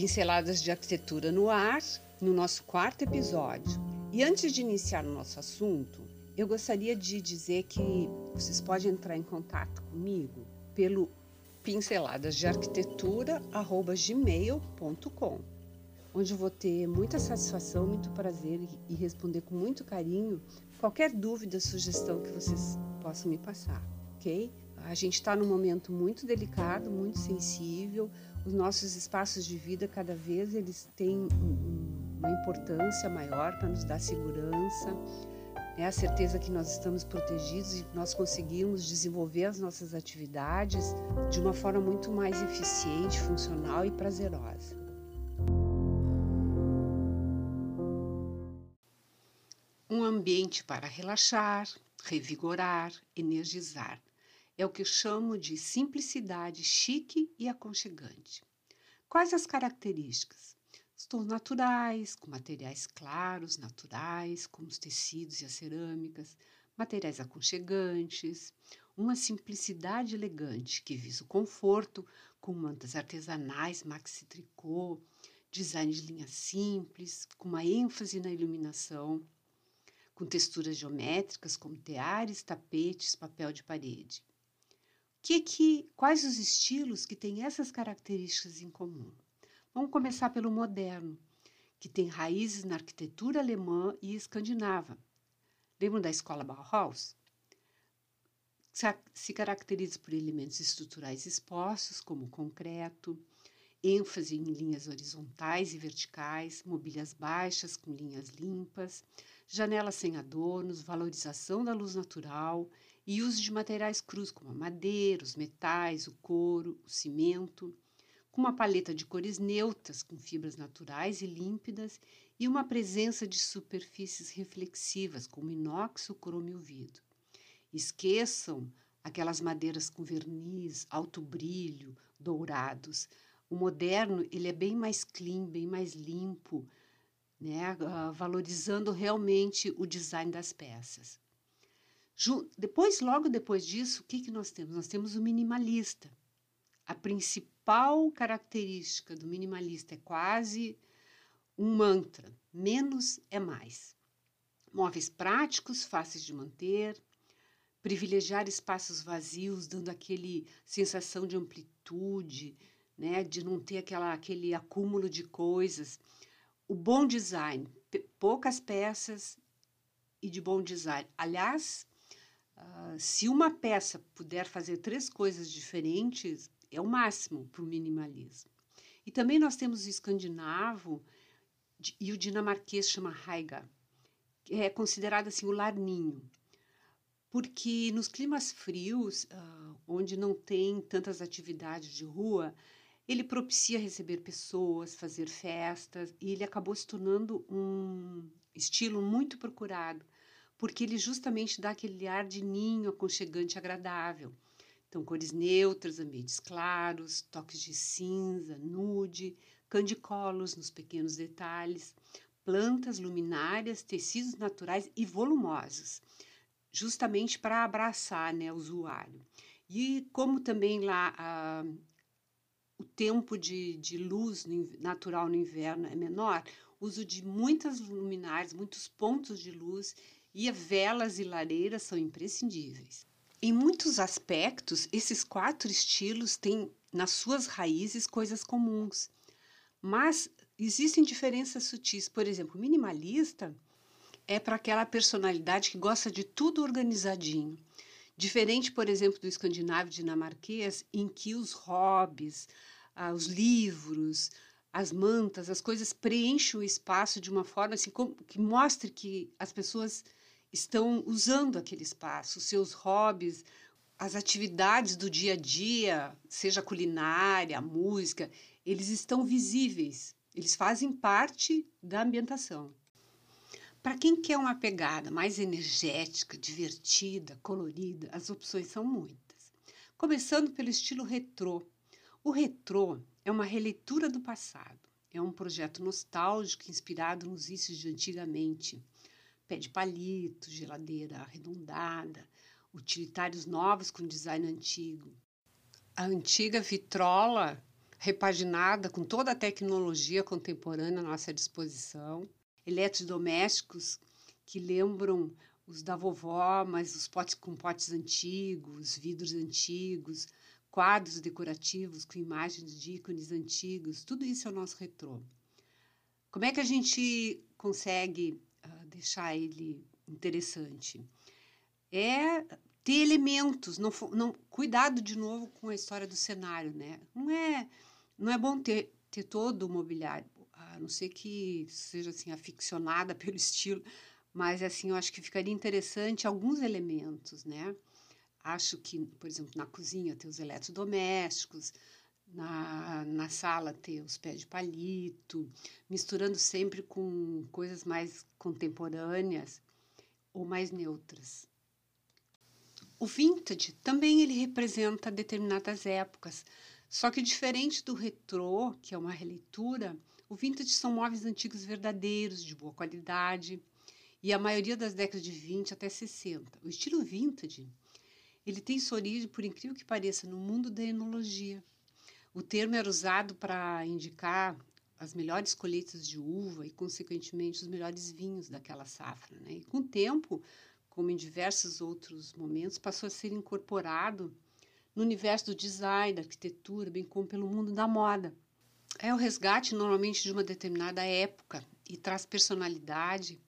Pinceladas de Arquitetura no Ar, no nosso quarto episódio. E antes de iniciar o nosso assunto, eu gostaria de dizer que vocês podem entrar em contato comigo pelo pinceladasdearquitetura@gmail.com, onde eu vou ter muita satisfação, muito prazer e responder com muito carinho qualquer dúvida, sugestão que vocês possam me passar, ok? A gente está num momento muito delicado, muito sensível. Os nossos espaços de vida, cada vez, eles têm uma importância maior para nos dar segurança, né? a certeza que nós estamos protegidos e nós conseguimos desenvolver as nossas atividades de uma forma muito mais eficiente, funcional e prazerosa. Um ambiente para relaxar, revigorar, energizar é o que chamo de simplicidade chique e aconchegante. Quais as características? Os tons naturais, com materiais claros, naturais, como os tecidos e as cerâmicas, materiais aconchegantes, uma simplicidade elegante que visa o conforto, com mantas artesanais, maxi tricô, design de linhas simples, com uma ênfase na iluminação, com texturas geométricas como teares, tapetes, papel de parede. Que, que, quais os estilos que têm essas características em comum? Vamos começar pelo moderno, que tem raízes na arquitetura alemã e escandinava. Lembram da escola Bauhaus? Se caracteriza por elementos estruturais expostos, como concreto, ênfase em linhas horizontais e verticais, mobílias baixas com linhas limpas, janelas sem adornos, valorização da luz natural e uso de materiais crus como a madeira, os metais, o couro, o cimento, com uma paleta de cores neutras com fibras naturais e límpidas e uma presença de superfícies reflexivas como inox, o cromo e vidro. Esqueçam aquelas madeiras com verniz, alto brilho, dourados, o moderno ele é bem mais clean, bem mais limpo, né? Uh, valorizando realmente o design das peças. Depois, logo depois disso, o que, que nós temos? Nós temos o minimalista. A principal característica do minimalista é quase um mantra: menos é mais. Móveis práticos, fáceis de manter, privilegiar espaços vazios, dando aquele sensação de amplitude, né, de não ter aquela, aquele acúmulo de coisas. O bom design, poucas peças e de bom design. Aliás, uh, se uma peça puder fazer três coisas diferentes, é o máximo para o minimalismo. E também nós temos o escandinavo e o dinamarquês chama Haiga, que é considerado assim o larninho porque nos climas frios, uh, onde não tem tantas atividades de rua, ele propicia receber pessoas, fazer festas, e ele acabou se tornando um estilo muito procurado, porque ele justamente dá aquele ar de ninho aconchegante agradável. Então, cores neutras, ambientes claros, toques de cinza, nude, candicolos nos pequenos detalhes, plantas luminárias, tecidos naturais e volumosos, justamente para abraçar né, o usuário. E como também lá o tempo de, de luz natural no inverno é menor, uso de muitas luminárias, muitos pontos de luz e velas e lareiras são imprescindíveis. Em muitos aspectos, esses quatro estilos têm nas suas raízes coisas comuns, mas existem diferenças sutis. Por exemplo, minimalista é para aquela personalidade que gosta de tudo organizadinho. Diferente, por exemplo, do escandinavo dinamarquês, em que os hobbies, ah, os livros, as mantas, as coisas preenchem o espaço de uma forma assim, que mostre que as pessoas estão usando aquele espaço, os seus hobbies, as atividades do dia a dia, seja culinária, música, eles estão visíveis, eles fazem parte da ambientação. Para quem quer uma pegada mais energética, divertida, colorida, as opções são muitas. Começando pelo estilo retrô. O retrô é uma releitura do passado. É um projeto nostálgico inspirado nos vícios de antigamente. Pé de palito, geladeira arredondada, utilitários novos com design antigo. A antiga vitrola repaginada com toda a tecnologia contemporânea à nossa disposição, eletrodomésticos que lembram os da vovó, mas os potes com potes antigos, vidros antigos, quadros decorativos com imagens de ícones antigos, tudo isso é o nosso retrô. Como é que a gente consegue deixar ele interessante? É ter elementos, não, não cuidado de novo com a história do cenário, né? Não é não é bom ter, ter todo o mobiliário, a não ser que seja assim aficionada pelo estilo, mas assim eu acho que ficaria interessante alguns elementos, né? Acho que, por exemplo, na cozinha ter os eletrodomésticos, na, na sala ter os pés de palito, misturando sempre com coisas mais contemporâneas ou mais neutras. O vintage também ele representa determinadas épocas, só que diferente do retrô, que é uma releitura, o vintage são móveis antigos verdadeiros, de boa qualidade, e a maioria das décadas de 20 até 60. O estilo vintage, ele tem sua origem, por incrível que pareça, no mundo da enologia. O termo era usado para indicar as melhores colheitas de uva e, consequentemente, os melhores vinhos daquela safra. Né? E com o tempo, como em diversos outros momentos, passou a ser incorporado no universo do design, da arquitetura, bem como pelo mundo da moda. É o resgate normalmente de uma determinada época e traz personalidade.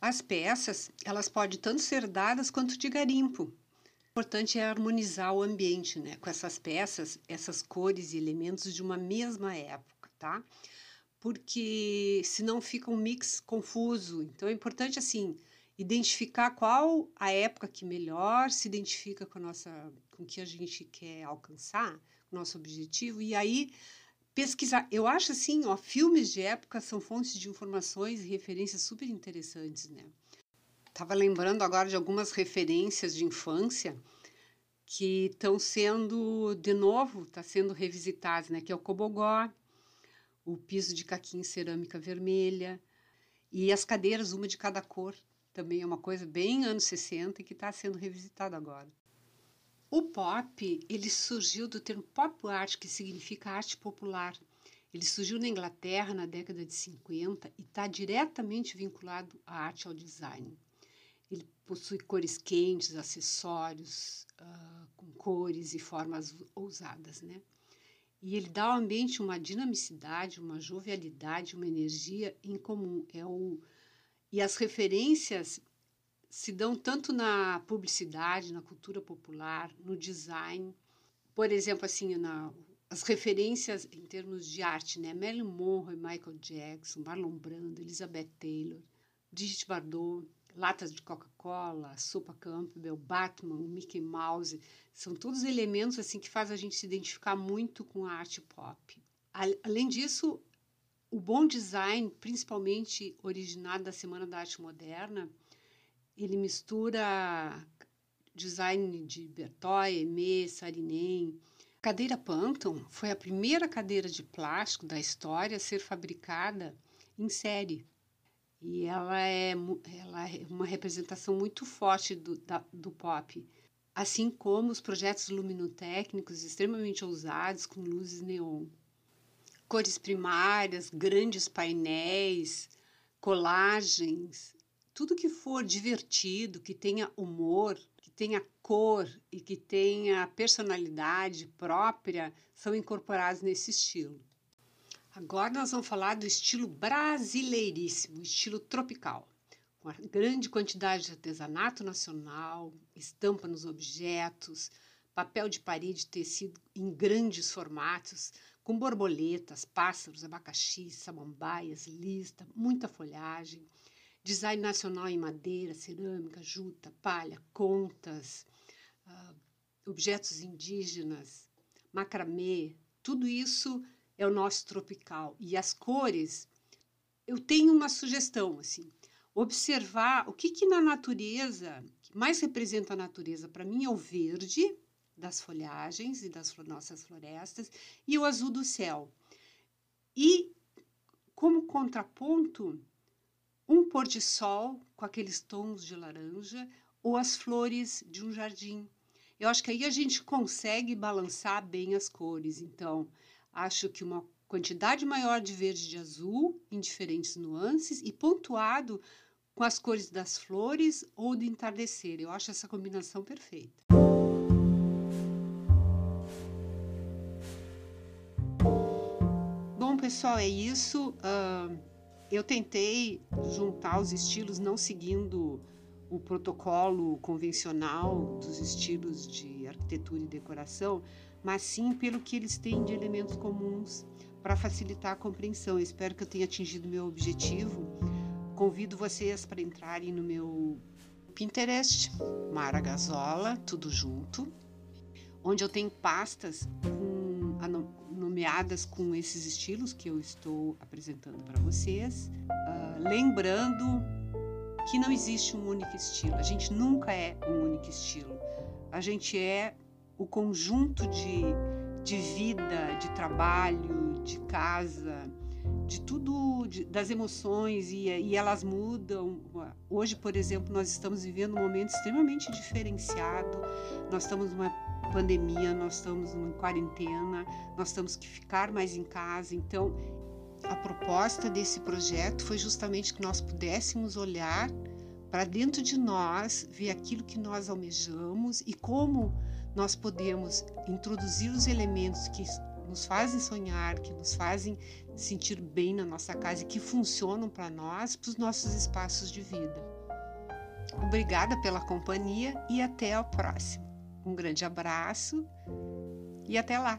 As peças, elas podem tanto ser dadas quanto de garimpo. Importante é harmonizar o ambiente, né, com essas peças, essas cores e elementos de uma mesma época, tá? Porque senão fica um mix confuso. Então é importante assim, identificar qual a época que melhor se identifica com a nossa com o que a gente quer alcançar, o nosso objetivo e aí pesquisar. Eu acho assim, ó, filmes de época são fontes de informações e referências super interessantes, né? Tava lembrando agora de algumas referências de infância que estão sendo de novo, está sendo revisitadas, né? Que é o cobogó, o piso de caquinho cerâmica vermelha e as cadeiras uma de cada cor também é uma coisa bem anos 60 e que está sendo revisitado agora. O pop, ele surgiu do termo pop art, que significa arte popular. Ele surgiu na Inglaterra na década de 50 e está diretamente vinculado à arte ao design. Possui cores quentes, acessórios uh, com cores e formas ousadas, né? E ele dá ao ambiente uma dinamicidade, uma jovialidade, uma energia em comum. É o e as referências se dão tanto na publicidade, na cultura popular, no design. Por exemplo, assim, na, as referências em termos de arte, né? Marilyn Monroe, Michael Jackson, Marlon Brando, Elizabeth Taylor, Brigitte Bardot, latas de Coca-Cola, sopa Campbell, Batman, Mickey Mouse, são todos elementos assim que faz a gente se identificar muito com a arte pop. Além disso, o bom design, principalmente originado da Semana da Arte Moderna, ele mistura design de Bertoy, Aimé, Sarinen. A cadeira Panton foi a primeira cadeira de plástico da história a ser fabricada em série. E ela é, ela é uma representação muito forte do, da, do pop, assim como os projetos luminotécnicos extremamente ousados com luzes neon. Cores primárias, grandes painéis, colagens, tudo que for divertido, que tenha humor, que tenha cor e que tenha personalidade própria, são incorporados nesse estilo. Agora nós vamos falar do estilo brasileiríssimo, estilo tropical, com a grande quantidade de artesanato nacional, estampa nos objetos, papel de parede tecido em grandes formatos, com borboletas, pássaros, abacaxi, samambaias, lista, muita folhagem, design nacional em madeira, cerâmica, juta, palha, contas, uh, objetos indígenas, macramê, tudo isso é o nosso tropical. E as cores, eu tenho uma sugestão, assim, observar o que, que na natureza, que mais representa a natureza, para mim é o verde, das folhagens e das nossas florestas e o azul do céu. E, como contraponto, um pôr de sol com aqueles tons de laranja ou as flores de um jardim. Eu acho que aí a gente consegue balançar bem as cores. Então, Acho que uma quantidade maior de verde e de azul em diferentes nuances e pontuado com as cores das flores ou do entardecer. Eu acho essa combinação perfeita. Bom, pessoal, é isso. Uh, eu tentei juntar os estilos não seguindo o protocolo convencional dos estilos de arquitetura e decoração, mas sim pelo que eles têm de elementos comuns para facilitar a compreensão. Eu espero que eu tenha atingido meu objetivo. Convido vocês para entrarem no meu Pinterest, Mara Gazola, tudo junto, onde eu tenho pastas com, nomeadas com esses estilos que eu estou apresentando para vocês. Uh, lembrando que não existe um único estilo. A gente nunca é um único estilo. A gente é o conjunto de, de vida, de trabalho, de casa, de tudo, de, das emoções e, e, elas mudam. Hoje, por exemplo, nós estamos vivendo um momento extremamente diferenciado. Nós estamos numa pandemia, nós estamos numa quarentena, nós temos que ficar mais em casa. Então, a proposta desse projeto foi justamente que nós pudéssemos olhar para dentro de nós, ver aquilo que nós almejamos e como nós podemos introduzir os elementos que nos fazem sonhar, que nos fazem sentir bem na nossa casa e que funcionam para nós, para os nossos espaços de vida. Obrigada pela companhia e até o próximo. Um grande abraço e até lá!